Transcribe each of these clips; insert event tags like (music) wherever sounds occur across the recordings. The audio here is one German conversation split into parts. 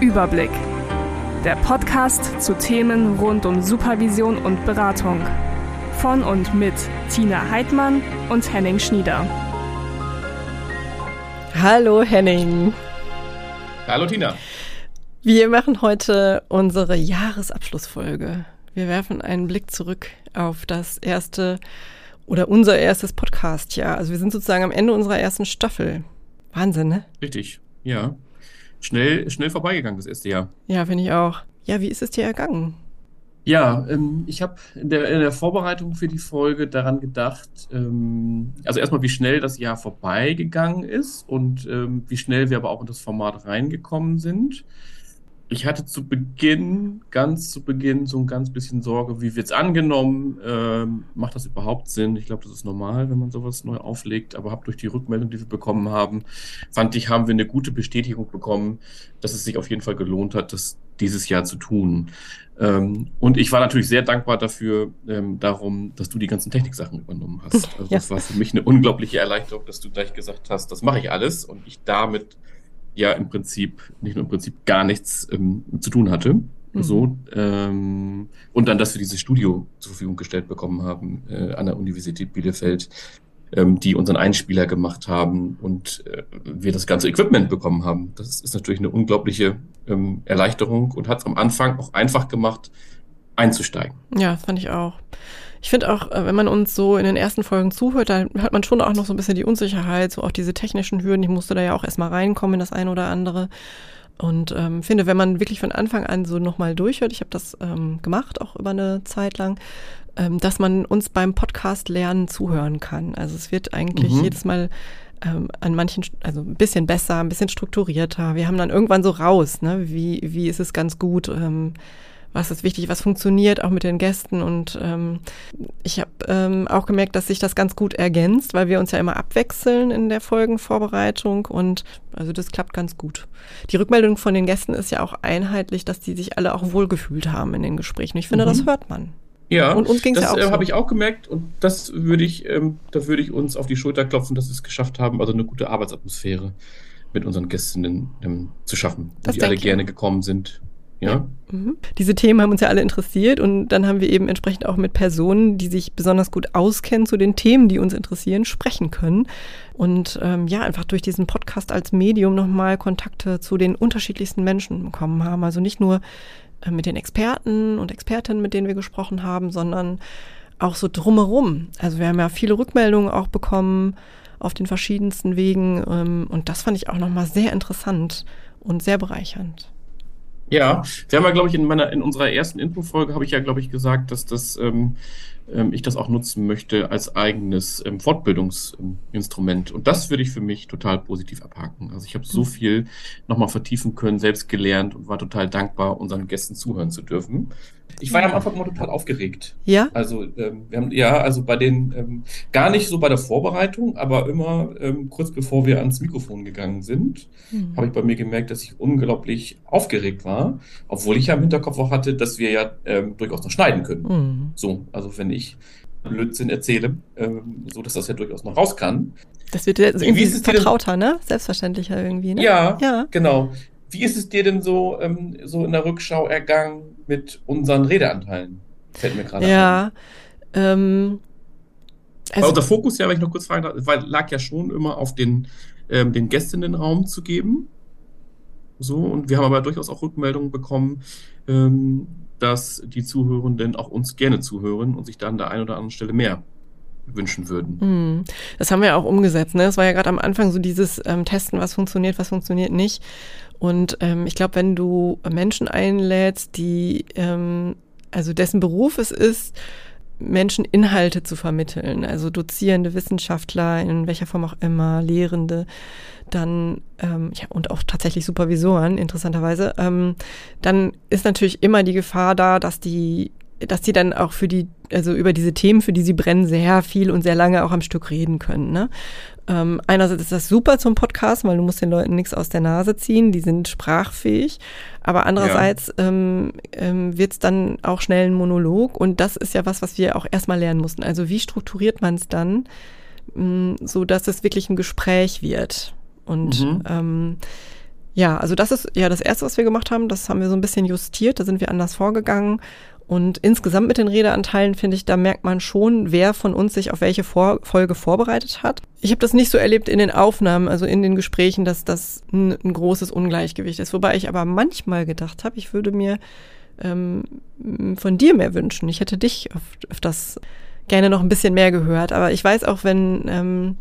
Überblick. Der Podcast zu Themen rund um Supervision und Beratung. Von und mit Tina Heidmann und Henning Schnieder. Hallo Henning. Hallo Tina. Wir machen heute unsere Jahresabschlussfolge. Wir werfen einen Blick zurück auf das erste oder unser erstes Podcast-Jahr. Also wir sind sozusagen am Ende unserer ersten Staffel. Wahnsinn, ne? Richtig, ja. Schnell, schnell vorbeigegangen, das erste Jahr. Ja, finde ich auch. Ja, wie ist es dir ergangen? Ja, ähm, ich habe in der, in der Vorbereitung für die Folge daran gedacht, ähm, also erstmal, wie schnell das Jahr vorbeigegangen ist und ähm, wie schnell wir aber auch in das Format reingekommen sind ich hatte zu Beginn, ganz zu Beginn, so ein ganz bisschen Sorge, wie wird es angenommen? Ähm, macht das überhaupt Sinn? Ich glaube, das ist normal, wenn man sowas neu auflegt, aber habe durch die Rückmeldung, die wir bekommen haben, fand ich, haben wir eine gute Bestätigung bekommen, dass es sich auf jeden Fall gelohnt hat, das dieses Jahr zu tun. Ähm, und ich war natürlich sehr dankbar dafür, ähm, darum, dass du die ganzen Techniksachen übernommen hast. (laughs) Also ja. das war für mich eine unglaubliche Erleichterung, dass du gleich gesagt hast, das mache ich alles und ich damit ja im Prinzip, nicht nur im Prinzip, gar nichts ähm, zu tun hatte. Mhm. So, ähm, und dann, dass wir dieses Studio zur Verfügung gestellt bekommen haben äh, an der Universität Bielefeld, ähm, die unseren Einspieler gemacht haben und äh, wir das ganze Equipment bekommen haben. Das ist natürlich eine unglaubliche ähm, Erleichterung und hat es am Anfang auch einfach gemacht, einzusteigen. Ja, fand ich auch. Ich finde auch, äh, wenn man uns so in den ersten Folgen zuhört, dann hat man schon auch noch so ein bisschen die Unsicherheit, so auch diese technischen Hürden. Ich musste da ja auch erstmal reinkommen in das eine oder andere. Und ähm, finde, wenn man wirklich von Anfang an so nochmal durchhört, ich habe das ähm, gemacht, auch über eine Zeit lang, ähm, dass man uns beim Podcast lernen zuhören kann. Also es wird eigentlich mhm. jedes Mal ähm, an manchen, also ein bisschen besser, ein bisschen strukturierter. Wir haben dann irgendwann so raus, ne? wie, wie ist es ganz gut. Ähm, was ist wichtig, was funktioniert, auch mit den Gästen. Und ähm, ich habe ähm, auch gemerkt, dass sich das ganz gut ergänzt, weil wir uns ja immer abwechseln in der Folgenvorbereitung und also das klappt ganz gut. Die Rückmeldung von den Gästen ist ja auch einheitlich, dass die sich alle auch wohlgefühlt haben in den Gesprächen. Ich finde, mhm. das hört man. Ja, und uns ging's das ja auch äh, so. habe ich auch gemerkt und das würde ich, ähm, da würde ich uns auf die Schulter klopfen, dass wir es geschafft haben, also eine gute Arbeitsatmosphäre mit unseren Gästinnen ähm, zu schaffen, das die alle gerne gekommen sind ja. Mhm. Diese Themen haben uns ja alle interessiert und dann haben wir eben entsprechend auch mit Personen, die sich besonders gut auskennen zu den Themen, die uns interessieren, sprechen können. Und ähm, ja, einfach durch diesen Podcast als Medium nochmal Kontakte zu den unterschiedlichsten Menschen bekommen haben. Also nicht nur äh, mit den Experten und Expertinnen, mit denen wir gesprochen haben, sondern auch so drumherum. Also wir haben ja viele Rückmeldungen auch bekommen auf den verschiedensten Wegen ähm, und das fand ich auch nochmal sehr interessant und sehr bereichernd. Ja, wir haben ja, glaube ich, in meiner, in unserer ersten Infofolge habe ich ja, glaube ich, gesagt, dass das, ähm, ich das auch nutzen möchte als eigenes ähm, Fortbildungsinstrument. Und das würde ich für mich total positiv abhaken. Also ich habe so mhm. viel nochmal vertiefen können, selbst gelernt und war total dankbar, unseren Gästen zuhören zu dürfen. Ich war ja am Anfang immer total aufgeregt. Ja. Also ähm, wir haben ja, also bei den ähm, gar nicht so bei der Vorbereitung, aber immer ähm, kurz bevor wir ans Mikrofon gegangen sind, mhm. habe ich bei mir gemerkt, dass ich unglaublich aufgeregt war, obwohl ich ja im Hinterkopf auch hatte, dass wir ja ähm, durchaus noch schneiden können. Mhm. So, also wenn ich Blödsinn erzähle, ähm, so dass das ja durchaus noch raus kann. Das wird ja irgendwie vertrauter, ne? Selbstverständlicher irgendwie, ne? Ja, ja, genau. Wie ist es dir denn so, ähm, so in der Rückschau ergangen mit unseren Redeanteilen? Fällt mir gerade Ja. Ähm, also der Fokus, ja, wenn ich noch kurz fragen darf, lag ja schon immer auf den, ähm, den Gästinnen Raum zu geben. So, und wir haben aber durchaus auch Rückmeldungen bekommen, ähm, dass die Zuhörenden auch uns gerne zuhören und sich da an der einen oder anderen Stelle mehr wünschen würden. Hm. Das haben wir auch umgesetzt. Ne? Es war ja gerade am Anfang so dieses ähm, Testen, was funktioniert, was funktioniert nicht. Und ähm, ich glaube, wenn du Menschen einlädst, die, ähm, also dessen Beruf es ist, Menschen Inhalte zu vermitteln, also Dozierende, Wissenschaftler, in welcher Form auch immer, Lehrende, dann, ähm, ja, und auch tatsächlich Supervisoren, interessanterweise, ähm, dann ist natürlich immer die Gefahr da, dass die dass die dann auch für die, also über diese Themen, für die sie brennen, sehr viel und sehr lange auch am Stück reden können. Ne? Ähm, einerseits ist das super zum Podcast, weil du musst den Leuten nichts aus der Nase ziehen, die sind sprachfähig. Aber andererseits ja. ähm, ähm, wird es dann auch schnell ein Monolog und das ist ja was, was wir auch erstmal lernen mussten. Also wie strukturiert man es dann, mh, so dass es wirklich ein Gespräch wird? Und mhm. ähm, Ja, also das ist ja das Erste, was wir gemacht haben. Das haben wir so ein bisschen justiert. Da sind wir anders vorgegangen. Und insgesamt mit den Redeanteilen finde ich, da merkt man schon, wer von uns sich auf welche Vor Folge vorbereitet hat. Ich habe das nicht so erlebt in den Aufnahmen, also in den Gesprächen, dass das ein, ein großes Ungleichgewicht ist. Wobei ich aber manchmal gedacht habe, ich würde mir ähm, von dir mehr wünschen. Ich hätte dich auf, auf das gerne noch ein bisschen mehr gehört. Aber ich weiß auch, wenn ähm,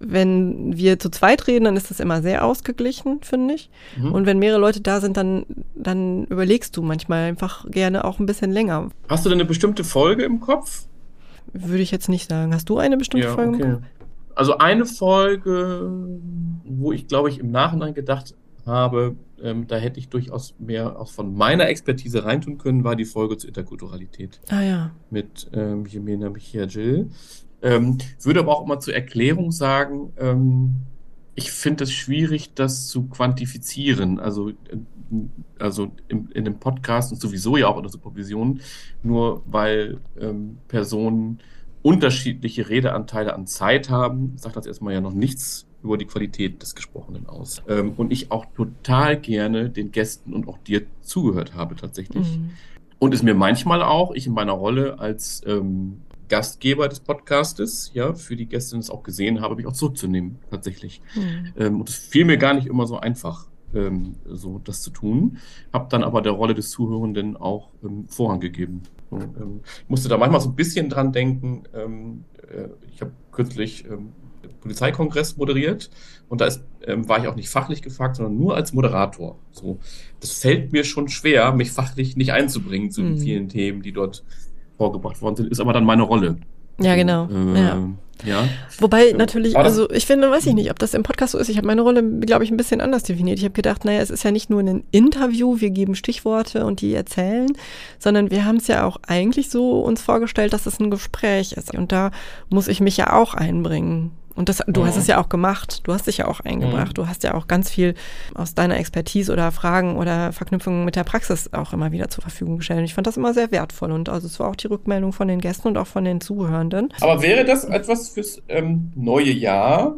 wenn wir zu zweit reden, dann ist das immer sehr ausgeglichen, finde ich. Mhm. Und wenn mehrere Leute da sind, dann, dann überlegst du manchmal einfach gerne auch ein bisschen länger. Hast du denn eine bestimmte Folge im Kopf? Würde ich jetzt nicht sagen. Hast du eine bestimmte ja, Folge okay. im Kopf? Also eine Folge, wo ich glaube ich im Nachhinein gedacht habe, ähm, da hätte ich durchaus mehr auch von meiner Expertise reintun können, war die Folge zur Interkulturalität. Ah ja. Mit ähm, Jemena Jill. Ähm, würde aber auch immer zur Erklärung sagen, ähm, ich finde es schwierig, das zu quantifizieren. Also, äh, also in, in dem Podcast und sowieso ja auch in der Supervision, nur weil ähm, Personen unterschiedliche Redeanteile an Zeit haben, sagt das erstmal ja noch nichts über die Qualität des Gesprochenen aus. Ähm, und ich auch total gerne den Gästen und auch dir zugehört habe tatsächlich. Mhm. Und es mir manchmal auch, ich in meiner Rolle als ähm, Gastgeber des Podcastes, ja, für die Gäste es auch gesehen habe, mich auch zurückzunehmen, tatsächlich. Mhm. Ähm, und es fiel mir gar nicht immer so einfach, ähm, so das zu tun. Habe dann aber der Rolle des Zuhörenden auch ähm, Vorrang gegeben. Und, ähm, ich musste da manchmal so ein bisschen dran denken. Ähm, äh, ich habe kürzlich ähm, Polizeikongress moderiert und da ist, ähm, war ich auch nicht fachlich gefragt, sondern nur als Moderator. So, das fällt mir schon schwer, mich fachlich nicht einzubringen zu den mhm. vielen Themen, die dort vorgebracht worden sind, ist aber dann meine Rolle. Ja, genau. Äh, ja. ja. Wobei natürlich, also ich finde, weiß ich nicht, ob das im Podcast so ist. Ich habe meine Rolle, glaube ich, ein bisschen anders definiert. Ich habe gedacht, naja, es ist ja nicht nur ein Interview, wir geben Stichworte und die erzählen, sondern wir haben es ja auch eigentlich so uns vorgestellt, dass es ein Gespräch ist. Und da muss ich mich ja auch einbringen. Und das, du mhm. hast es ja auch gemacht. Du hast dich ja auch eingebracht. Mhm. Du hast ja auch ganz viel aus deiner Expertise oder Fragen oder Verknüpfungen mit der Praxis auch immer wieder zur Verfügung gestellt. Und ich fand das immer sehr wertvoll. Und also es war auch die Rückmeldung von den Gästen und auch von den Zuhörenden. Aber wäre das etwas fürs ähm, neue Jahr?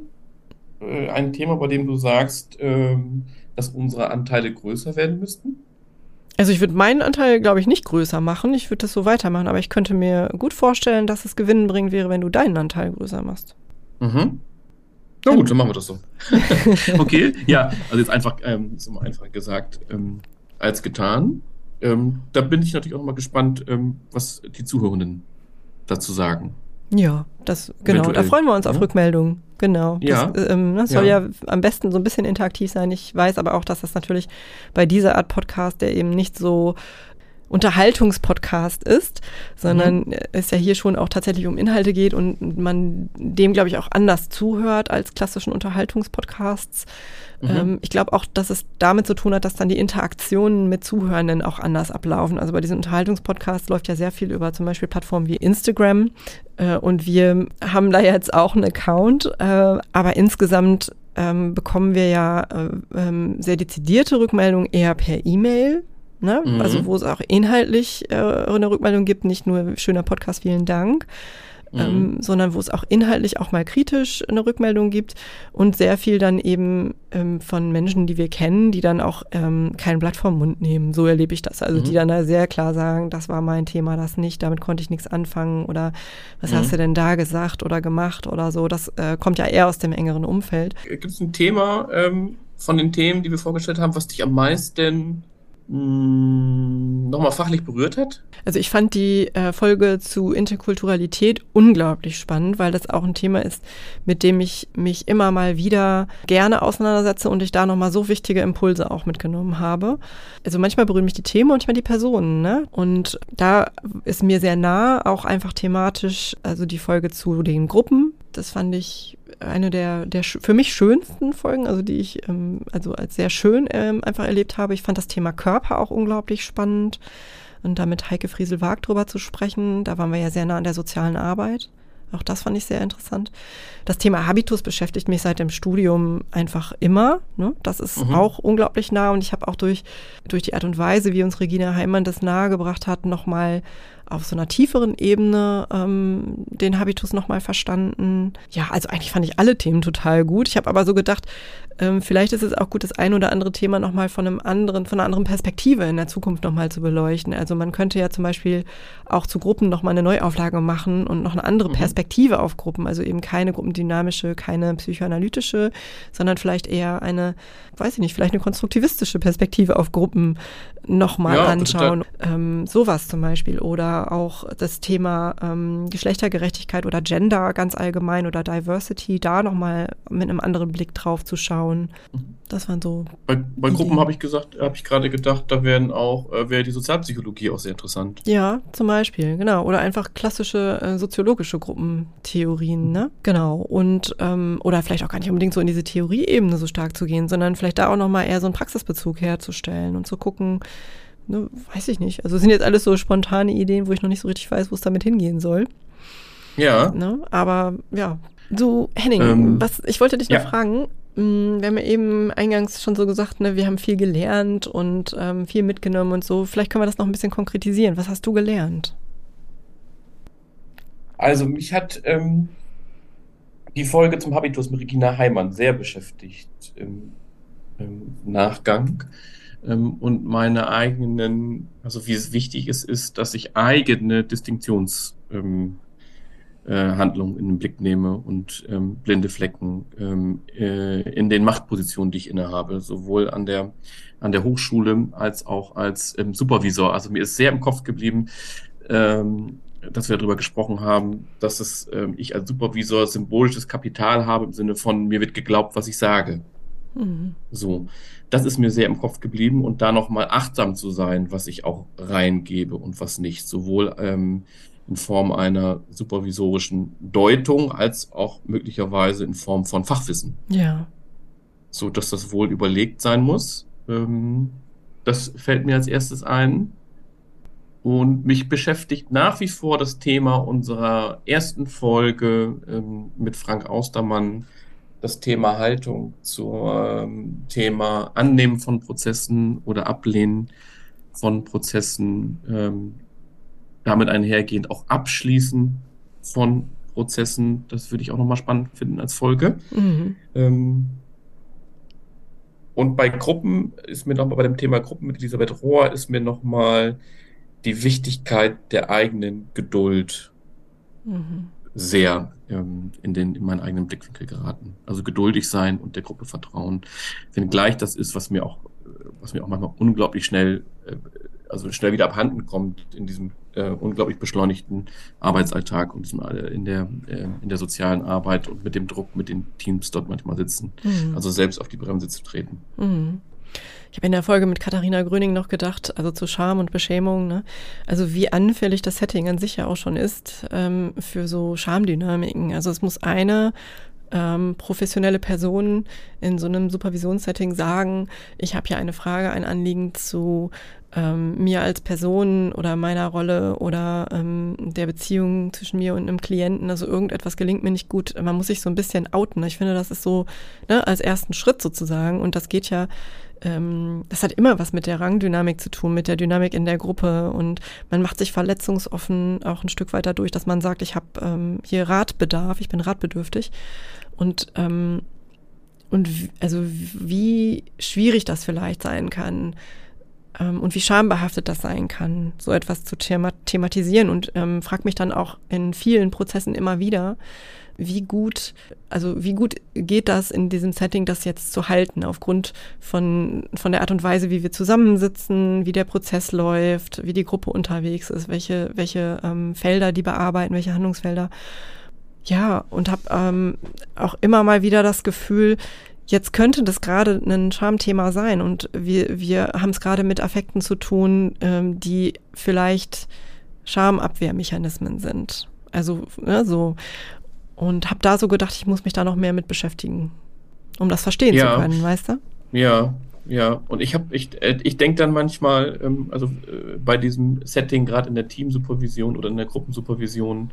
Äh, ein Thema, bei dem du sagst, ähm, dass unsere Anteile größer werden müssten? Also ich würde meinen Anteil, glaube ich, nicht größer machen. Ich würde das so weitermachen, aber ich könnte mir gut vorstellen, dass es gewinnbringend wäre, wenn du deinen Anteil größer machst. Mhm. Na gut, dann machen wir das so. (laughs) okay, ja, also jetzt einfach, ähm, ist immer einfach gesagt, ähm, als getan. Ähm, da bin ich natürlich auch mal gespannt, ähm, was die Zuhörenden dazu sagen. Ja, das genau. Eventuell. Da freuen wir uns auf ja. Rückmeldungen. Genau. Ja. Das, ähm, das soll ja. ja. am besten so ein bisschen interaktiv sein. Ich weiß aber auch, dass das natürlich bei dieser Art Podcast, der eben nicht so Unterhaltungspodcast ist, sondern mhm. es ja hier schon auch tatsächlich um Inhalte geht und man dem, glaube ich, auch anders zuhört als klassischen Unterhaltungspodcasts. Mhm. Ähm, ich glaube auch, dass es damit zu tun hat, dass dann die Interaktionen mit Zuhörenden auch anders ablaufen. Also bei diesen Unterhaltungspodcasts läuft ja sehr viel über zum Beispiel Plattformen wie Instagram äh, und wir haben da jetzt auch einen Account, äh, aber insgesamt ähm, bekommen wir ja äh, ähm, sehr dezidierte Rückmeldungen eher per E-Mail Ne? Mhm. Also wo es auch inhaltlich äh, eine Rückmeldung gibt, nicht nur schöner Podcast, vielen Dank, mhm. ähm, sondern wo es auch inhaltlich auch mal kritisch eine Rückmeldung gibt und sehr viel dann eben ähm, von Menschen, die wir kennen, die dann auch ähm, kein Blatt vom Mund nehmen. So erlebe ich das. Also mhm. die dann da sehr klar sagen, das war mein Thema, das nicht, damit konnte ich nichts anfangen oder was hast mhm. du denn da gesagt oder gemacht oder so. Das äh, kommt ja eher aus dem engeren Umfeld. Gibt es ein Thema ähm, von den Themen, die wir vorgestellt haben, was dich am meisten nochmal fachlich berührt hat? Also ich fand die äh, Folge zu Interkulturalität unglaublich spannend, weil das auch ein Thema ist, mit dem ich mich immer mal wieder gerne auseinandersetze und ich da nochmal so wichtige Impulse auch mitgenommen habe. Also manchmal berühren mich die Themen, manchmal die Personen. Ne? Und da ist mir sehr nah auch einfach thematisch, also die Folge zu den Gruppen. Das fand ich eine der, der für mich schönsten Folgen, also die ich ähm, also als sehr schön ähm, einfach erlebt habe. Ich fand das Thema Körper auch unglaublich spannend und da mit Heike Friesel-Wag drüber zu sprechen. Da waren wir ja sehr nah an der sozialen Arbeit. Auch das fand ich sehr interessant. Das Thema Habitus beschäftigt mich seit dem Studium einfach immer. Ne? Das ist mhm. auch unglaublich nah und ich habe auch durch, durch die Art und Weise, wie uns Regina Heimann das nahegebracht hat, nochmal auf so einer tieferen Ebene ähm, den Habitus nochmal verstanden. Ja, also eigentlich fand ich alle Themen total gut. Ich habe aber so gedacht, ähm, vielleicht ist es auch gut, das ein oder andere Thema nochmal von einem anderen, von einer anderen Perspektive in der Zukunft nochmal zu beleuchten. Also man könnte ja zum Beispiel auch zu Gruppen nochmal eine Neuauflage machen und noch eine andere mhm. Perspektive auf Gruppen. Also eben keine gruppendynamische, keine psychoanalytische, sondern vielleicht eher eine, weiß ich nicht, vielleicht eine konstruktivistische Perspektive auf Gruppen nochmal ja, anschauen. Ähm, sowas zum Beispiel. Oder auch das Thema ähm, Geschlechtergerechtigkeit oder Gender ganz allgemein oder Diversity, da nochmal mit einem anderen Blick drauf zu schauen. Das waren so. Bei, bei Gruppen habe ich gesagt, habe ich gerade gedacht, da werden auch, äh, wäre die Sozialpsychologie auch sehr interessant. Ja, zum Beispiel, genau. Oder einfach klassische äh, soziologische Gruppentheorien, ne? Genau. Und ähm, oder vielleicht auch gar nicht unbedingt so in diese Theorieebene so stark zu gehen, sondern vielleicht da auch nochmal eher so einen Praxisbezug herzustellen und zu gucken, ne, weiß ich nicht. Also sind jetzt alles so spontane Ideen, wo ich noch nicht so richtig weiß, wo es damit hingehen soll. Ja. Ne? Aber ja. So, Henning, ähm, was, ich wollte dich noch ja. fragen, mm, wir haben ja eben eingangs schon so gesagt, ne, wir haben viel gelernt und ähm, viel mitgenommen und so. Vielleicht können wir das noch ein bisschen konkretisieren. Was hast du gelernt? Also mich hat ähm, die Folge zum Habitus mit Regina Heimann sehr beschäftigt im, im Nachgang ähm, und meine eigenen, also wie es wichtig ist, ist, dass ich eigene Distinktionshandlungen ähm, äh, in den Blick nehme und ähm, blinde Flecken ähm, äh, in den Machtpositionen, die ich innehabe, sowohl an der an der Hochschule als auch als ähm, Supervisor. Also mir ist sehr im Kopf geblieben, ähm, dass wir darüber gesprochen haben, dass es, ähm, ich als Supervisor symbolisches Kapital habe im Sinne von mir wird geglaubt, was ich sage. Mhm. So, das ist mir sehr im Kopf geblieben und da nochmal achtsam zu sein, was ich auch reingebe und was nicht. Sowohl ähm, in Form einer supervisorischen Deutung als auch möglicherweise in Form von Fachwissen. Ja. So dass das wohl überlegt sein muss. Ähm, das fällt mir als erstes ein. Und mich beschäftigt nach wie vor das Thema unserer ersten Folge ähm, mit Frank Austermann, das Thema Haltung zum ähm, Thema Annehmen von Prozessen oder Ablehnen von Prozessen, ähm, damit einhergehend auch Abschließen von Prozessen. Das würde ich auch nochmal spannend finden als Folge. Mhm. Ähm, und bei Gruppen ist mir nochmal bei dem Thema Gruppen mit Elisabeth Rohr ist mir nochmal die Wichtigkeit der eigenen Geduld mhm sehr ähm, in, den, in meinen eigenen Blickwinkel geraten. Also geduldig sein und der Gruppe vertrauen. Wenngleich das ist, was mir auch, was mir auch manchmal unglaublich schnell, äh, also schnell wieder abhanden kommt in diesem äh, unglaublich beschleunigten Arbeitsalltag und diesem, äh, in, der, äh, in der sozialen Arbeit und mit dem Druck, mit den Teams dort manchmal sitzen. Mhm. Also selbst auf die Bremse zu treten. Mhm. Ich habe in der Folge mit Katharina Gröning noch gedacht, also zu Scham und Beschämung, ne? also wie anfällig das Setting an sich ja auch schon ist ähm, für so Schamdynamiken. Also es muss eine ähm, professionelle Person in so einem Supervisionssetting sagen, ich habe hier eine Frage, ein Anliegen zu ähm, mir als Person oder meiner Rolle oder ähm, der Beziehung zwischen mir und einem Klienten. Also irgendetwas gelingt mir nicht gut. Man muss sich so ein bisschen outen. Ich finde, das ist so ne, als ersten Schritt sozusagen. Und das geht ja ähm, das hat immer was mit der Rangdynamik zu tun, mit der Dynamik in der Gruppe. Und man macht sich verletzungsoffen auch ein Stück weiter durch, dass man sagt, ich habe ähm, hier Ratbedarf, ich bin ratbedürftig. Und ähm, und also wie schwierig das vielleicht sein kann und wie schambehaftet das sein kann, so etwas zu thema thematisieren und ähm, frag mich dann auch in vielen Prozessen immer wieder, wie gut, also wie gut geht das in diesem Setting, das jetzt zu halten, aufgrund von, von der Art und Weise, wie wir zusammensitzen, wie der Prozess läuft, wie die Gruppe unterwegs ist, welche, welche ähm, Felder die bearbeiten, welche Handlungsfelder. Ja, und habe ähm, auch immer mal wieder das Gefühl, jetzt könnte das gerade ein Schamthema sein und wir, wir haben es gerade mit Affekten zu tun, ähm, die vielleicht Schamabwehrmechanismen sind. Also ne, so und habe da so gedacht, ich muss mich da noch mehr mit beschäftigen, um das verstehen ja. zu können, weißt du? Ja, ja. Und ich habe, ich, äh, ich denke dann manchmal, ähm, also äh, bei diesem Setting, gerade in der Teamsupervision oder in der Gruppensupervision,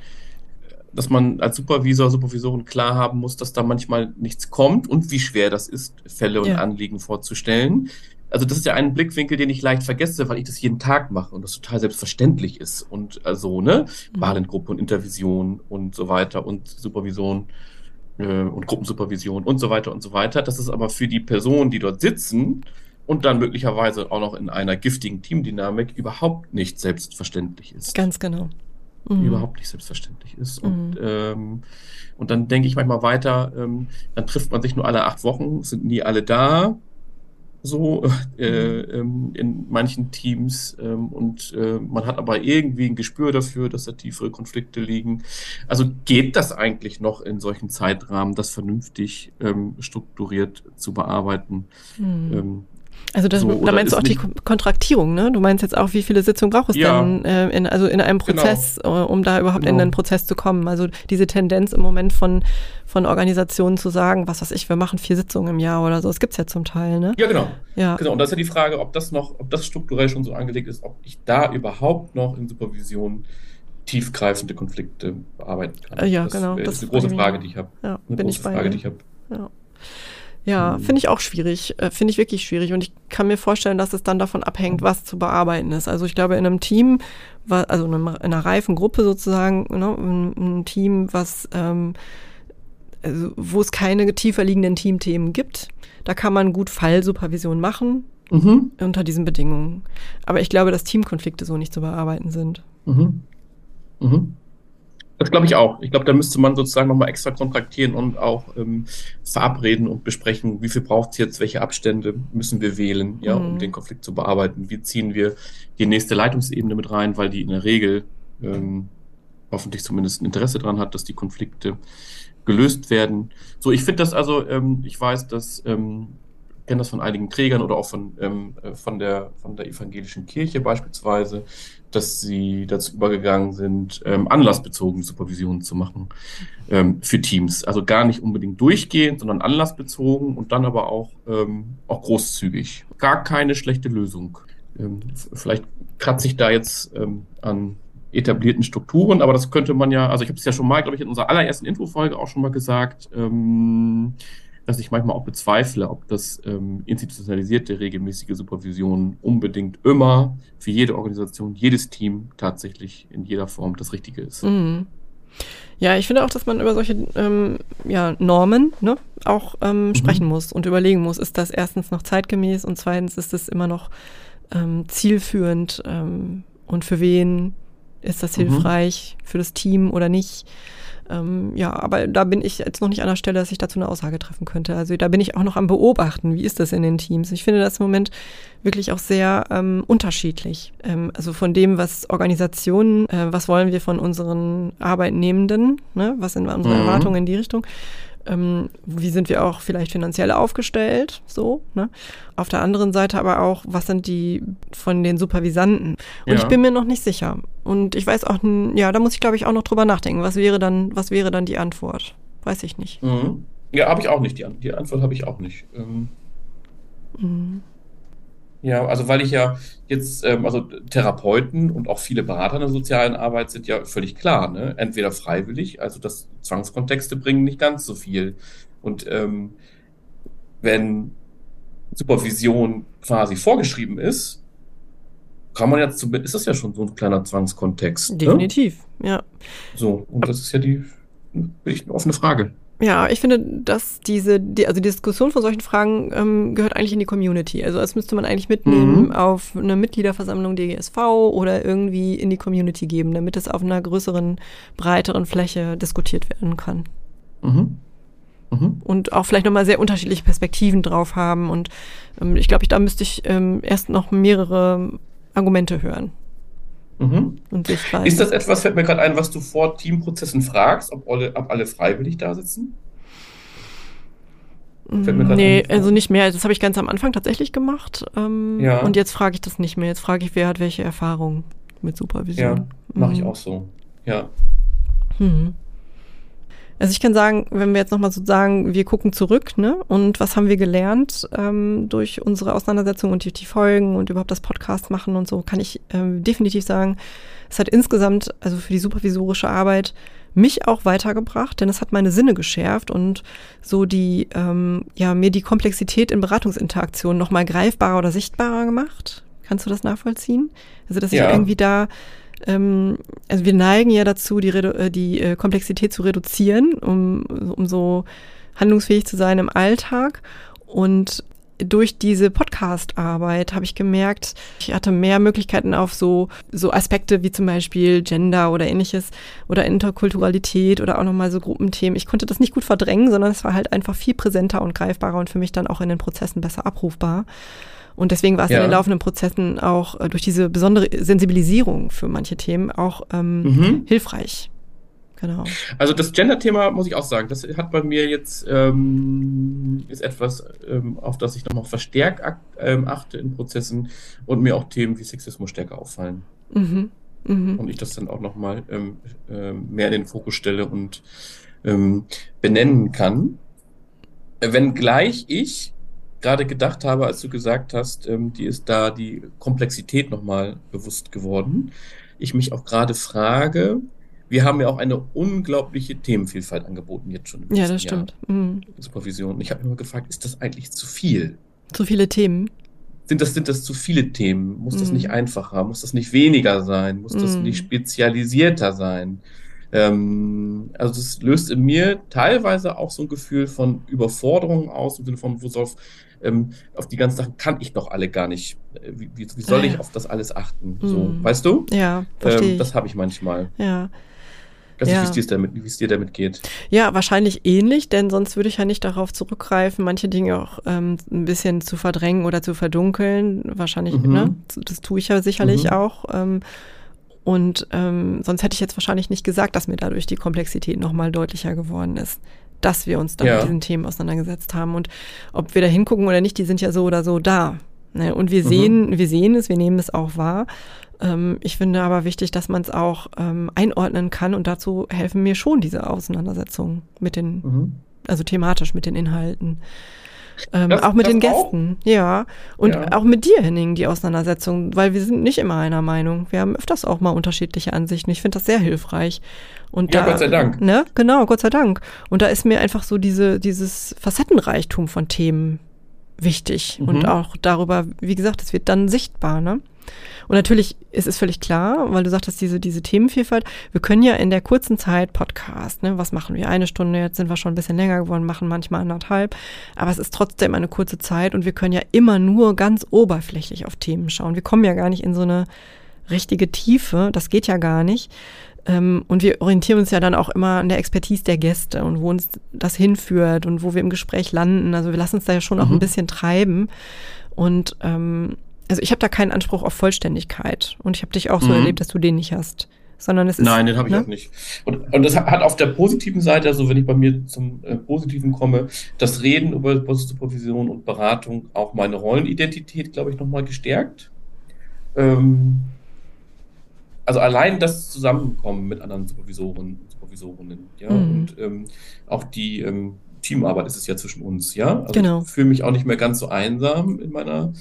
dass man als Supervisor, Supervisorin klar haben muss, dass da manchmal nichts kommt und wie schwer das ist, Fälle und ja. Anliegen vorzustellen. also das ist ja ein Blickwinkel, den ich leicht vergesse, weil ich das jeden Tag mache und das total selbstverständlich ist. Und also, ne, mhm. Balengruppe und Intervision und so weiter und Supervision äh, und Gruppensupervision und so weiter und so weiter. Das ist aber für die Personen, die dort sitzen und dann möglicherweise auch noch in einer giftigen Teamdynamik überhaupt nicht selbstverständlich ist. Ganz genau. Mhm. Überhaupt nicht selbstverständlich ist. Mhm. Und, ähm, und dann denke ich manchmal weiter, ähm, dann trifft man sich nur alle acht Wochen, sind nie alle da so (laughs) äh, ähm, in manchen Teams ähm, und äh, man hat aber irgendwie ein Gespür dafür, dass da tiefere Konflikte liegen. Also geht das eigentlich noch in solchen Zeitrahmen, das vernünftig ähm, strukturiert zu bearbeiten? Hm. Also das, so, da meinst du auch die Kontraktierung, ne? Du meinst jetzt auch, wie viele Sitzungen braucht es ja. denn äh, in, also in einem genau. Prozess, genau. um da überhaupt genau. in den Prozess zu kommen? Also diese Tendenz im Moment von, von Organisationen zu sagen, was weiß ich, wir machen vier Sitzungen im Jahr oder so, das gibt es ja zum Teil, ne? Ja, genau. Ja. genau. Und das ist ja die Frage, ob das noch, ob das strukturell schon so angelegt ist, ob ich da überhaupt noch in Supervision tiefgreifende Konflikte bearbeiten kann. Ja, das genau. Das ist eine große Frage, die ich habe. Ja, eine große Frage, die ich habe. Ja. Ja, hm. finde ich auch schwierig. Äh, finde ich wirklich schwierig. Und ich kann mir vorstellen, dass es dann davon abhängt, was zu bearbeiten ist. Also ich glaube, in einem Team, also in einer reifen Gruppe sozusagen, ne, ein Team, was ähm, also wo es keine tiefer liegenden Teamthemen gibt, da kann man gut Fallsupervision machen mhm. unter diesen Bedingungen. Aber ich glaube, dass Teamkonflikte so nicht zu bearbeiten sind. Mhm. Mhm. Das glaube ich auch. Ich glaube, da müsste man sozusagen nochmal extra kontraktieren und auch ähm, verabreden und besprechen, wie viel braucht es jetzt, welche Abstände müssen wir wählen, ja, mhm. um den Konflikt zu bearbeiten. Wie ziehen wir die nächste Leitungsebene mit rein, weil die in der Regel ähm, hoffentlich zumindest ein Interesse daran hat, dass die Konflikte gelöst werden. So, ich finde das also, ähm, ich weiß, dass ähm, kenne das von einigen Trägern oder auch von, ähm, äh, von, der, von der evangelischen Kirche beispielsweise, dass sie dazu übergegangen sind, ähm, anlassbezogene Supervisionen zu machen ähm, für Teams. Also gar nicht unbedingt durchgehend, sondern anlassbezogen und dann aber auch, ähm, auch großzügig. Gar keine schlechte Lösung. Ähm, vielleicht kratze ich da jetzt ähm, an etablierten Strukturen, aber das könnte man ja, also ich habe es ja schon mal, glaube ich, in unserer allerersten Infofolge auch schon mal gesagt, ähm, dass ich manchmal auch bezweifle, ob das ähm, institutionalisierte regelmäßige Supervision unbedingt immer für jede Organisation, jedes Team tatsächlich in jeder Form das Richtige ist. Mhm. Ja, ich finde auch, dass man über solche ähm, ja, Normen ne, auch ähm, mhm. sprechen muss und überlegen muss, ist das erstens noch zeitgemäß und zweitens ist es immer noch ähm, zielführend ähm, und für wen ist das mhm. hilfreich, mhm. für das Team oder nicht. Ähm, ja, aber da bin ich jetzt noch nicht an der Stelle, dass ich dazu eine Aussage treffen könnte. Also da bin ich auch noch am Beobachten, wie ist das in den Teams. Ich finde das im Moment wirklich auch sehr ähm, unterschiedlich. Ähm, also von dem, was Organisationen, äh, was wollen wir von unseren Arbeitnehmenden, ne? was sind unsere mhm. Erwartungen in die Richtung ähm, wie sind wir auch vielleicht finanziell aufgestellt, so, ne? Auf der anderen Seite aber auch, was sind die von den Supervisanten? Und ja. ich bin mir noch nicht sicher. Und ich weiß auch, ja, da muss ich, glaube ich, auch noch drüber nachdenken. Was wäre dann, was wäre dann die Antwort? Weiß ich nicht. Mhm. Ja, habe ich auch nicht. Die, die Antwort habe ich auch nicht. Ähm, mhm. Ja, also weil ich ja jetzt, ähm, also Therapeuten und auch viele Berater in der sozialen Arbeit sind ja völlig klar, ne? Entweder freiwillig, also das Zwangskontexte bringen nicht ganz so viel. Und ähm, wenn Supervision quasi vorgeschrieben ist, kann man jetzt, ist das ja schon so ein kleiner Zwangskontext. Ne? Definitiv, ne? ja. So, und das ist ja die, wirklich eine offene Frage. Ja, ich finde, dass diese, die, also die Diskussion von solchen Fragen ähm, gehört eigentlich in die Community. Also das müsste man eigentlich mitnehmen mhm. auf eine Mitgliederversammlung DGSV oder irgendwie in die Community geben, damit es auf einer größeren, breiteren Fläche diskutiert werden kann. Mhm. Mhm. Und auch vielleicht nochmal sehr unterschiedliche Perspektiven drauf haben. Und ähm, ich glaube, ich, da müsste ich ähm, erst noch mehrere Argumente hören. Mhm. Und Ist das etwas, fällt mir gerade ein, was du vor Teamprozessen fragst, ob alle, ob alle freiwillig da sitzen? Nee, ein, also nicht mehr. Das habe ich ganz am Anfang tatsächlich gemacht. Ähm, ja. Und jetzt frage ich das nicht mehr. Jetzt frage ich, wer hat welche Erfahrung mit Supervision. Ja, mache ich mhm. auch so. Ja. Mhm. Also ich kann sagen, wenn wir jetzt nochmal so sagen, wir gucken zurück, ne? Und was haben wir gelernt ähm, durch unsere Auseinandersetzung und durch die Folgen und überhaupt das Podcast machen und so, kann ich ähm, definitiv sagen, es hat insgesamt, also für die supervisorische Arbeit, mich auch weitergebracht, denn es hat meine Sinne geschärft und so die, ähm, ja, mir die Komplexität in Beratungsinteraktionen nochmal greifbarer oder sichtbarer gemacht. Kannst du das nachvollziehen? Also, dass ich Ja. irgendwie da, ähm, also wir neigen ja dazu, die, Redu äh, die äh, Komplexität zu reduzieren, um, um so handlungsfähig zu sein im Alltag. Und durch diese Podcast-Arbeit habe ich gemerkt, ich hatte mehr Möglichkeiten auf so, so Aspekte wie zum Beispiel Gender oder ähnliches oder Interkulturalität oder auch nochmal so Gruppenthemen. Ich konnte das nicht gut verdrängen, sondern es war halt einfach viel präsenter und greifbarer und für mich dann auch in den Prozessen besser abrufbar. Und deswegen war es Ja. in den laufenden Prozessen auch äh, durch diese besondere Sensibilisierung für manche Themen auch ähm, Mhm. hilfreich. Genau. Also das Gender-Thema muss ich auch sagen, das hat bei mir jetzt ähm, ist etwas, ähm, auf das ich nochmal verstärkt ähm, achte in Prozessen und mir auch Themen wie Sexismus stärker auffallen Mhm. Mhm. und ich das dann auch nochmal ähm, ähm, mehr in den Fokus stelle und ähm, benennen kann. Äh, Wenngleich ich gerade gedacht habe, als du gesagt hast, ähm, die ist da die Komplexität nochmal bewusst geworden. Ich mich auch gerade frage, wir haben ja auch eine unglaubliche Themenvielfalt angeboten jetzt schon im Ja, das Jahr stimmt. Mhm. Supervision. Ich habe mich mal gefragt, ist das eigentlich zu viel? Zu viele Themen. Sind das, sind das zu viele Themen? Muss das Mhm. nicht einfacher? Muss das nicht weniger sein? Muss das Mhm. nicht spezialisierter sein? Ähm, also das löst in mir teilweise auch so ein Gefühl von Überforderung aus, im Sinne von, wo soll auf, ähm, auf die ganzen Sachen kann ich doch alle gar nicht. Äh, Wie, wie, wie soll ich ja. auf das alles achten? So, Mhm. weißt du? Ja, verstehe Ähm, das habe ich manchmal. Ja. Weiß Ja. wie es dir damit, wie es dir damit geht. ja, wahrscheinlich ähnlich, denn sonst würde ich ja nicht darauf zurückgreifen, manche Dinge auch ähm, ein bisschen zu verdrängen oder zu verdunkeln. Wahrscheinlich, Mhm. ne? Das tue ich ja sicherlich Mhm. auch. Ähm, und ähm, sonst hätte ich jetzt wahrscheinlich nicht gesagt, dass mir dadurch die Komplexität nochmal deutlicher geworden ist, dass wir uns dann Ja. mit diesen Themen auseinandergesetzt haben. Und ob wir da hingucken oder nicht, die sind ja so oder so da. Ne? Und wir Mhm. sehen, wir sehen es, wir nehmen es auch wahr. Ähm, ich finde aber wichtig, dass man es auch ähm, einordnen kann und dazu helfen mir schon diese Auseinandersetzungen mit den, Mhm. also thematisch mit den Inhalten. Ähm, Das- auch mit den auch? Gästen, ja. Und Ja. auch mit dir, Henning, die Auseinandersetzung, weil wir sind nicht immer einer Meinung. Wir haben öfters auch mal unterschiedliche Ansichten. Ich finde das sehr hilfreich. Und Ja, da, Gott sei Dank. Ne? Genau, Gott sei Dank. Und da ist mir einfach so diese, dieses Facettenreichtum von Themen wichtig. Mhm. Und auch darüber, wie gesagt, es wird dann sichtbar, ne? Und natürlich ist es völlig klar, weil du sagtest, diese, diese Themenvielfalt, wir können ja in der kurzen Zeit Podcast, ne, was machen wir? Eine Stunde, jetzt sind wir schon ein bisschen länger geworden, machen manchmal anderthalb, aber es ist trotzdem eine kurze Zeit und wir können ja immer nur ganz oberflächlich auf Themen schauen. Wir kommen ja gar nicht in so eine richtige Tiefe, das geht ja gar nicht. Ähm, Und wir orientieren uns ja dann auch immer an der Expertise der Gäste und wo uns das hinführt und wo wir im Gespräch landen. Also wir lassen uns da ja schon auch Mhm. ein bisschen treiben. Und ähm, also ich habe da keinen Anspruch auf Vollständigkeit. Und ich habe dich auch so Mhm. erlebt, dass du den nicht hast. Sondern es ist. Nein, den habe ich ne? auch nicht. Und, und das hat auf der positiven Seite, also wenn ich bei mir zum äh, Positiven komme, das Reden über Supervision und Beratung auch meine Rollenidentität, glaube ich, nochmal gestärkt. Ähm, also allein das Zusammenkommen mit anderen Supervisoren und Supervisorinnen, ja, Mhm. und ähm, auch die ähm, Teamarbeit ist es ja zwischen uns, ja. Also Genau. ich fühle mich auch nicht mehr ganz so einsam in meiner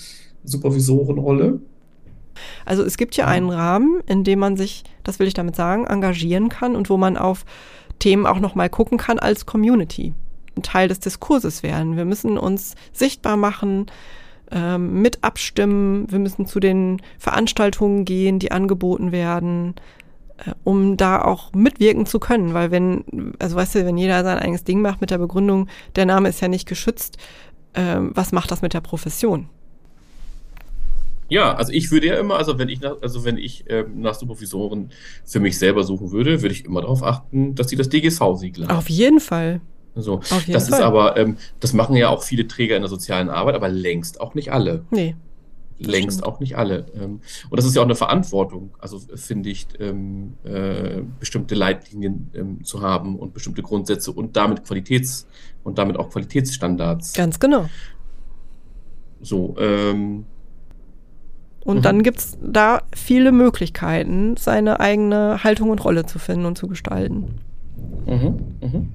Supervisorenrolle. Also es gibt ja einen Rahmen, in dem man sich, das will ich damit sagen, engagieren kann und wo man auf Themen auch nochmal gucken kann als Community. Ein Teil des Diskurses werden. Wir müssen uns sichtbar machen, ähm, mit abstimmen. Wir müssen zu den Veranstaltungen gehen, die angeboten werden, äh, um da auch mitwirken zu können. Weil wenn, also weißt du, wenn jeder sein eigenes Ding macht mit der Begründung, der Name ist ja nicht geschützt, ähm, was macht das mit der Profession? Ja, also ich würde ja immer, also wenn ich nach, also wenn ich ähm, nach Supervisoren für mich selber suchen würde, würde ich immer darauf achten, dass sie das DGV-Siegel haben. Auf jeden Fall. So, Auf jeden das Fall. ist aber, ähm, das machen ja auch viele Träger in der sozialen Arbeit, aber längst auch nicht alle. Nee. Längst stimmt. auch nicht alle. Ähm, und das ist ja auch eine Verantwortung, also finde ich, ähm, äh, bestimmte Leitlinien ähm, zu haben und bestimmte Grundsätze und damit Qualitäts- und damit auch Qualitätsstandards. Ganz genau. So, ähm, Und Mhm. dann gibt's da viele Möglichkeiten, seine eigene Haltung und Rolle zu finden und zu gestalten. mhm, mhm.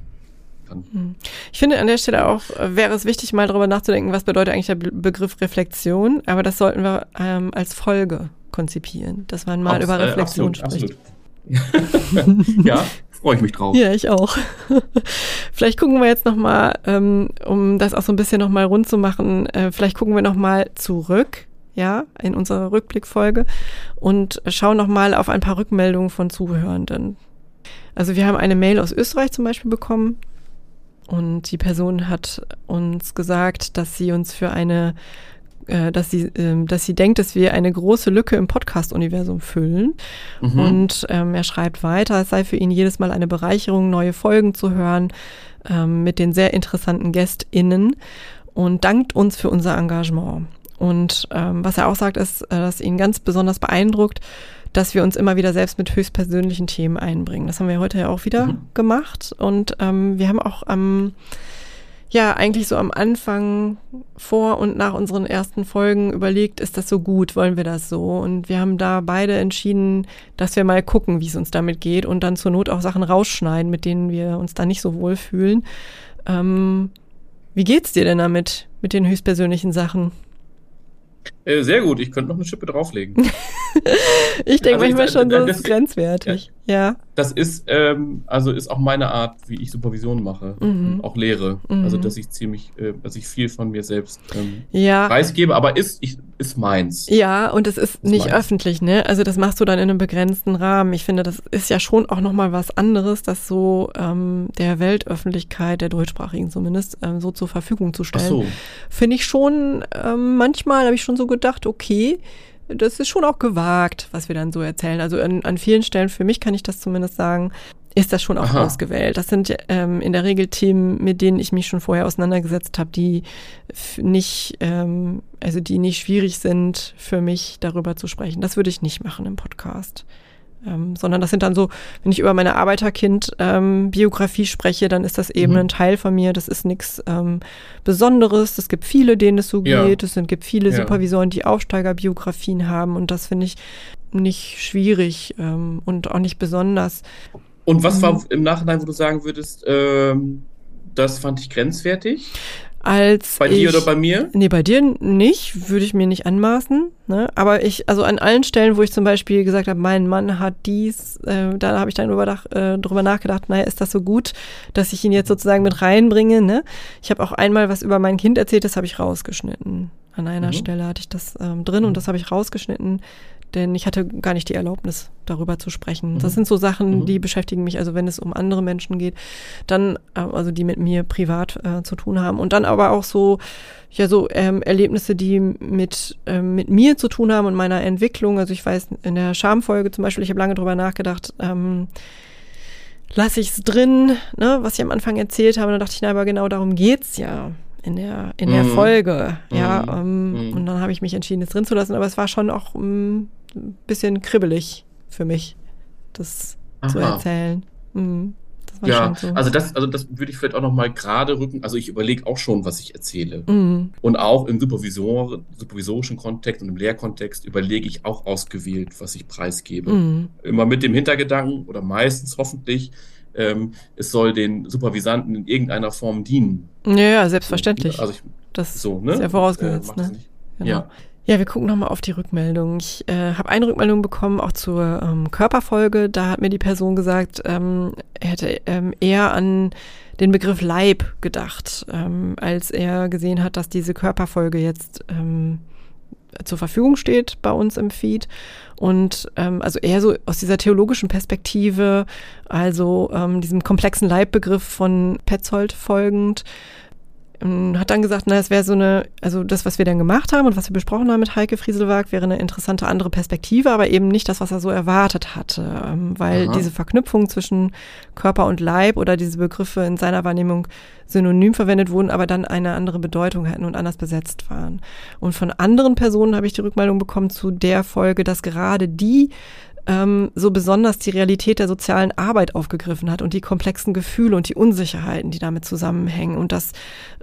Hm. Ich finde an der Stelle auch, äh, wäre es wichtig, mal darüber nachzudenken, was bedeutet eigentlich der Be- Begriff Reflexion, aber das sollten wir ähm, als Folge konzipieren, dass man mal Abs- über äh, Reflexion absolut, spricht. absolut. (laughs) ja, Freue ich mich drauf. Ja, ich auch. (laughs) vielleicht gucken wir jetzt nochmal, ähm, um das auch so ein bisschen nochmal rund zu machen, äh, vielleicht gucken wir nochmal zurück, ja, in unserer Rückblickfolge und schauen nochmal auf ein paar Rückmeldungen von Zuhörenden. Also wir haben eine Mail aus Österreich zum Beispiel bekommen und die Person hat uns gesagt, dass sie uns für eine äh, dass sie, äh, dass sie denkt, dass wir eine große Lücke im Podcast-Universum füllen. Mhm. Und ähm, er schreibt weiter, es sei für ihn jedes Mal eine Bereicherung, neue Folgen zu hören ähm, mit den sehr interessanten GästInnen und dankt uns für unser Engagement. Und ähm, was er auch sagt, ist, äh, dass ihn ganz besonders beeindruckt, dass wir uns immer wieder selbst mit höchstpersönlichen Themen einbringen. Das haben wir heute ja auch wieder mhm. gemacht. Und ähm, wir haben auch am ja eigentlich so am Anfang vor und nach unseren ersten Folgen überlegt, ist das so gut, wollen wir das so? Und wir haben da beide entschieden, dass wir mal gucken, wie es uns damit geht und dann zur Not auch Sachen rausschneiden, mit denen wir uns da nicht so wohl fühlen. Ähm, wie geht's dir denn damit, mit den höchstpersönlichen Sachen? Äh, sehr gut, ich könnte noch eine Schippe drauflegen. (laughs) ich denke also manchmal ich, schon, das, ist grenzwertig. Ja. Ja. Das ist, ähm, also ist auch meine Art, wie ich Supervision mache, mhm. auch lehre. Mhm. Also dass ich ziemlich, äh, dass ich viel von mir selbst ähm, ja. preisgebe, aber ist, ich, ist meins. Ja, und es ist, ist nicht meins. öffentlich, ne? Also das machst du dann in einem begrenzten Rahmen. Ich finde, das ist ja schon auch nochmal was anderes, das so ähm, der Weltöffentlichkeit, der deutschsprachigen zumindest, ähm, so zur Verfügung zu stellen. Ach so. Finde ich schon, ähm, manchmal habe ich schon so gedacht, okay, das ist schon auch gewagt, was wir dann so erzählen. Also an, an vielen Stellen, für mich kann ich das zumindest sagen, ist das schon auch Aha. ausgewählt. Das sind ähm, in der Regel Themen, mit denen ich mich schon vorher auseinandergesetzt habe, die nicht, ähm, also die nicht schwierig sind für mich, darüber zu sprechen. Das würde ich nicht machen im Podcast. Ähm, sondern das sind dann so, wenn ich über meine Arbeiterkind-Biografie ähm, spreche, dann ist das eben mhm. ein Teil von mir. Das ist nichts ähm, Besonderes. Es gibt viele, denen es so ja. geht. Es sind, gibt viele ja. Supervisoren, die Aufsteigerbiografien haben. Und das finde ich nicht schwierig ähm, und auch nicht besonders. Und was war mhm. im Nachhinein, wo du sagen würdest, ähm, das fand ich grenzwertig? Als bei dir oder bei mir? Nee, bei dir nicht, würde ich mir nicht anmaßen. Ne? Aber ich, also an allen Stellen, wo ich zum Beispiel gesagt habe, mein Mann hat dies, äh, da habe ich dann drüber, äh, drüber nachgedacht, naja, ist das so gut, dass ich ihn jetzt sozusagen mit reinbringe. Ne? Ich habe auch einmal was über mein Kind erzählt, das habe ich rausgeschnitten. An einer mhm. Stelle hatte ich das ähm, drin mhm. und das habe ich rausgeschnitten, denn ich hatte gar nicht die Erlaubnis, darüber zu sprechen. Mhm. Das sind so Sachen, mhm. die beschäftigen mich, also wenn es um andere Menschen geht, dann, äh, also die mit mir privat äh, zu tun haben. Und dann aber auch so, ja, so ähm, Erlebnisse, die mit, ähm, mit mir zu tun haben und meiner Entwicklung. Also ich weiß, in der Schamfolge zum Beispiel, ich habe lange drüber nachgedacht, ähm, lasse ich es drin, ne, was ich am Anfang erzählt habe. Und dann dachte ich, na, aber genau darum geht's ja in der, in der mhm. Folge. Ja, mhm. Ähm, mhm. und dann habe ich mich entschieden, es drin zu lassen. Aber es war schon auch ein bisschen kribbelig für mich, das Aha. zu erzählen. Mhm. Ja, so. also das, also das würde ich vielleicht auch noch mal gerade rücken. Also ich überlege auch schon, was ich erzähle. Mhm. Und auch im Supervisor, supervisorischen Kontext und im Lehrkontext überlege ich auch ausgewählt, was ich preisgebe. Mhm. Immer mit dem Hintergedanken oder meistens hoffentlich, ähm, es soll den Supervisanten in irgendeiner Form dienen. Ja, ja selbstverständlich. Also ich, das so, ne? ist ja vorausgesetzt. Äh, ne? Genau. Ja. Ja, wir gucken nochmal auf die Rückmeldung. Ich äh, habe eine Rückmeldung bekommen, auch zur ähm, Körperfolge. Da hat mir die Person gesagt, ähm, er hätte ähm, eher an den Begriff Leib gedacht, ähm, als er gesehen hat, dass diese Körperfolge jetzt ähm, zur Verfügung steht bei uns im Feed. Und ähm, also eher so aus dieser theologischen Perspektive, also ähm, diesem komplexen Leibbegriff von Petzold folgend, und hat dann gesagt, na, es wäre so eine, also das, was wir dann gemacht haben und was wir besprochen haben mit Heike Frieselwag, wäre eine interessante andere Perspektive, aber eben nicht das, was er so erwartet hatte, ähm, weil Aha. diese Verknüpfung zwischen Körper und Leib oder diese Begriffe in seiner Wahrnehmung synonym verwendet wurden, aber dann eine andere Bedeutung hatten und anders besetzt waren. Und von anderen Personen habe ich die Rückmeldung bekommen zu der Folge, dass gerade die ähm, so besonders die Realität der sozialen Arbeit aufgegriffen hat und die komplexen Gefühle und die Unsicherheiten, die damit zusammenhängen und das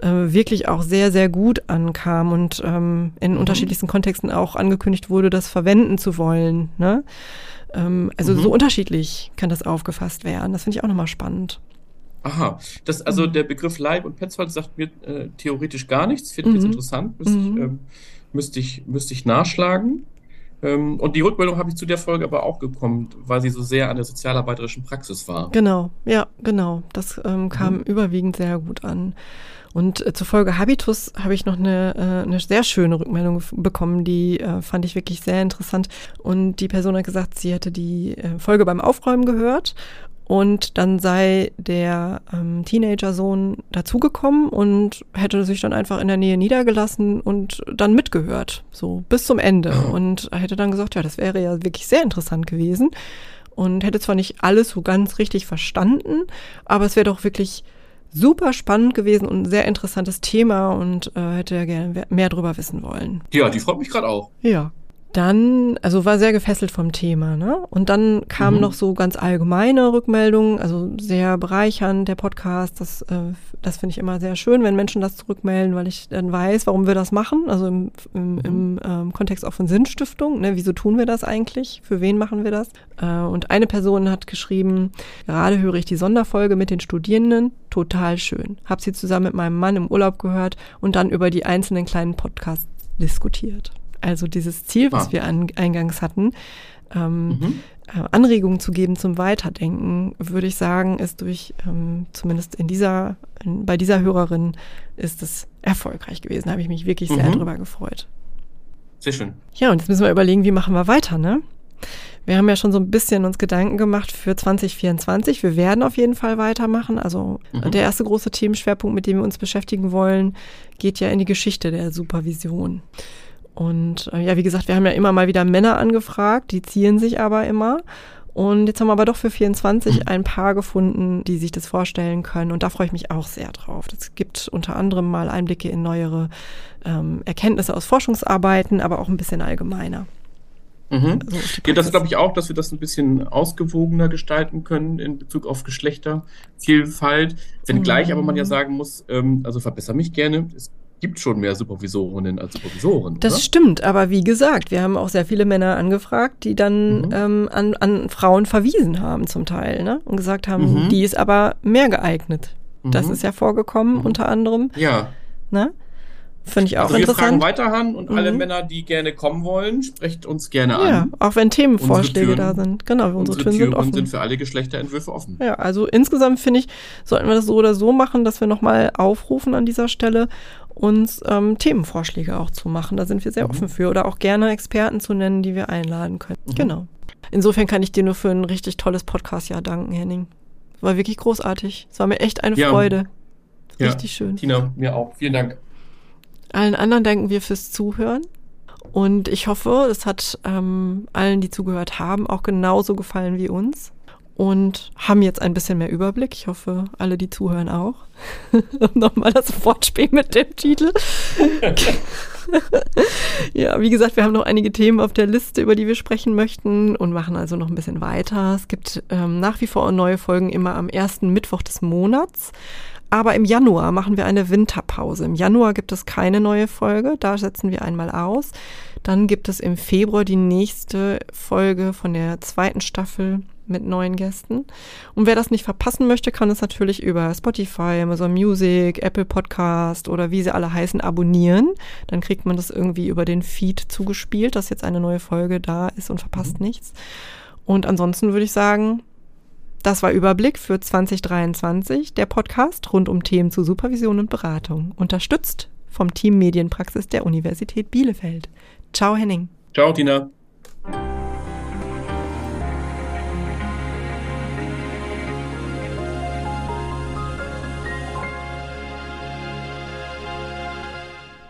äh, wirklich auch sehr, sehr gut ankam und ähm, in mhm. unterschiedlichsten Kontexten auch angekündigt wurde, das verwenden zu wollen. Ne? Ähm, also mhm. so unterschiedlich kann das aufgefasst werden. Das finde ich auch nochmal spannend. Aha, das, also mhm. der Begriff Leib und Petzold sagt mir äh, theoretisch gar nichts, finde ich jetzt mhm. interessant, müsste ich, mhm. ähm, müsste ich, müsste ich nachschlagen. Ähm, und die Rückmeldung habe ich zu der Folge aber auch bekommen, weil sie so sehr an der sozialarbeiterischen Praxis war. Genau, ja, genau. Das ähm, kam mhm. überwiegend sehr gut an. Und äh, zur Folge Habitus habe ich noch eine, äh, eine sehr schöne Rückmeldung bekommen, die äh, fand ich wirklich sehr interessant. Und die Person hat gesagt, sie hätte die äh, Folge beim Aufräumen gehört und dann sei der ähm, Teenager-Sohn dazugekommen und hätte sich dann einfach in der Nähe niedergelassen und dann mitgehört, so bis zum Ende. Und hätte dann gesagt, ja, das wäre ja wirklich sehr interessant gewesen. Und hätte zwar nicht alles so ganz richtig verstanden, aber es wäre doch wirklich super spannend gewesen und ein sehr interessantes Thema und äh, hätte ja gerne mehr drüber wissen wollen. Ja, die freut mich gerade auch. Ja. Dann, also war sehr gefesselt vom Thema, ne? Und dann kamen mhm. noch so ganz allgemeine Rückmeldungen, also sehr bereichernd der Podcast. Das, äh, das finde ich immer sehr schön, wenn Menschen das zurückmelden, weil ich dann weiß, warum wir das machen. Also im, im, mhm. im ähm, Kontext auch von Sinnstiftung. Ne? Wieso tun wir das eigentlich? Für wen machen wir das? Äh, und eine Person hat geschrieben, gerade höre ich die Sonderfolge mit den Studierenden, total schön. Hab sie zusammen mit meinem Mann im Urlaub gehört und dann über die einzelnen kleinen Podcasts diskutiert. Also dieses Ziel, was ah. wir an, eingangs hatten, ähm, mhm. äh, Anregungen zu geben zum Weiterdenken, würde ich sagen, ist durch, ähm, zumindest in dieser, in, bei dieser Hörerin, ist es erfolgreich gewesen. Da habe ich mich wirklich sehr mhm. drüber gefreut. Sehr schön. Ja, und jetzt müssen wir überlegen, wie machen wir weiter, ne? Wir haben ja schon so ein bisschen uns Gedanken gemacht für 2024. Wir werden auf jeden Fall weitermachen. Also mhm. der erste große Themenschwerpunkt, mit dem wir uns beschäftigen wollen, geht ja in die Geschichte der Supervision. Und äh, ja, wie gesagt, wir haben ja immer mal wieder Männer angefragt, die ziehen sich aber immer. Und jetzt haben wir aber doch für 24 mhm. (clears throat) ein paar gefunden, die sich das vorstellen können. Und da freue ich mich auch sehr drauf. Es gibt unter anderem mal Einblicke in neuere ähm, Erkenntnisse aus Forschungsarbeiten, aber auch ein bisschen allgemeiner. Mhm. Also ja, das glaube ich auch, dass wir das ein bisschen ausgewogener gestalten können in Bezug auf Geschlechtervielfalt. Wenngleich mhm. aber man ja sagen muss, ähm, also verbessere mich gerne, es gibt schon mehr Supervisorinnen als Supervisoren. Das oder? stimmt, aber wie gesagt, wir haben auch sehr viele Männer angefragt, die dann mhm. ähm, an, an Frauen verwiesen haben zum Teil ne? und gesagt haben, mhm. die ist aber mehr geeignet. Mhm. Das ist ja vorgekommen mhm. unter anderem. Ja. Ne? Finde ich auch also interessant. Wir fragen weiter an und alle mhm. Männer, die gerne kommen wollen, sprecht uns gerne an. Ja, auch wenn Themenvorschläge da sind. Genau, unsere, unsere Türen, Türen sind offen. sind für alle Geschlechterentwürfe offen. Ja, also insgesamt finde ich, sollten wir das so oder so machen, dass wir nochmal aufrufen an dieser Stelle, uns ähm, Themenvorschläge auch zu machen. Da sind wir sehr mhm. offen für. Oder auch gerne Experten zu nennen, die wir einladen können. Mhm. Genau. Insofern kann ich dir nur für ein richtig tolles Podcast-Jahr danken, Henning. War wirklich großartig. Es war mir echt eine ja. Freude. Richtig ja. schön. Tina, mir auch. Vielen Dank. Allen anderen danken wir fürs Zuhören. Und ich hoffe, es hat ähm, allen, die zugehört haben, auch genauso gefallen wie uns. Und haben jetzt ein bisschen mehr Überblick. Ich hoffe, alle, die zuhören, auch. (laughs) Nochmal das Wortspiel mit dem Titel. (laughs) ja, wie gesagt, wir haben noch einige Themen auf der Liste, über die wir sprechen möchten und machen also noch ein bisschen weiter. Es gibt ähm, nach wie vor neue Folgen immer am ersten Mittwoch des Monats. Aber im Januar machen wir eine Winterpause. Im Januar gibt es keine neue Folge, da setzen wir einmal aus. Dann gibt es im Februar die nächste Folge von der zweiten Staffel mit neuen Gästen. Und wer das nicht verpassen möchte, kann es natürlich über Spotify, Amazon Music, Apple Podcast oder wie sie alle heißen, abonnieren. Dann kriegt man das irgendwie über den Feed zugespielt, dass jetzt eine neue Folge da ist und verpasst nichts. Und ansonsten würde ich sagen, das war Überblick für 2023, der Podcast rund um Themen zu Supervision und Beratung, unterstützt vom Team Medienpraxis der Universität Bielefeld. Ciao Henning. Ciao Tina.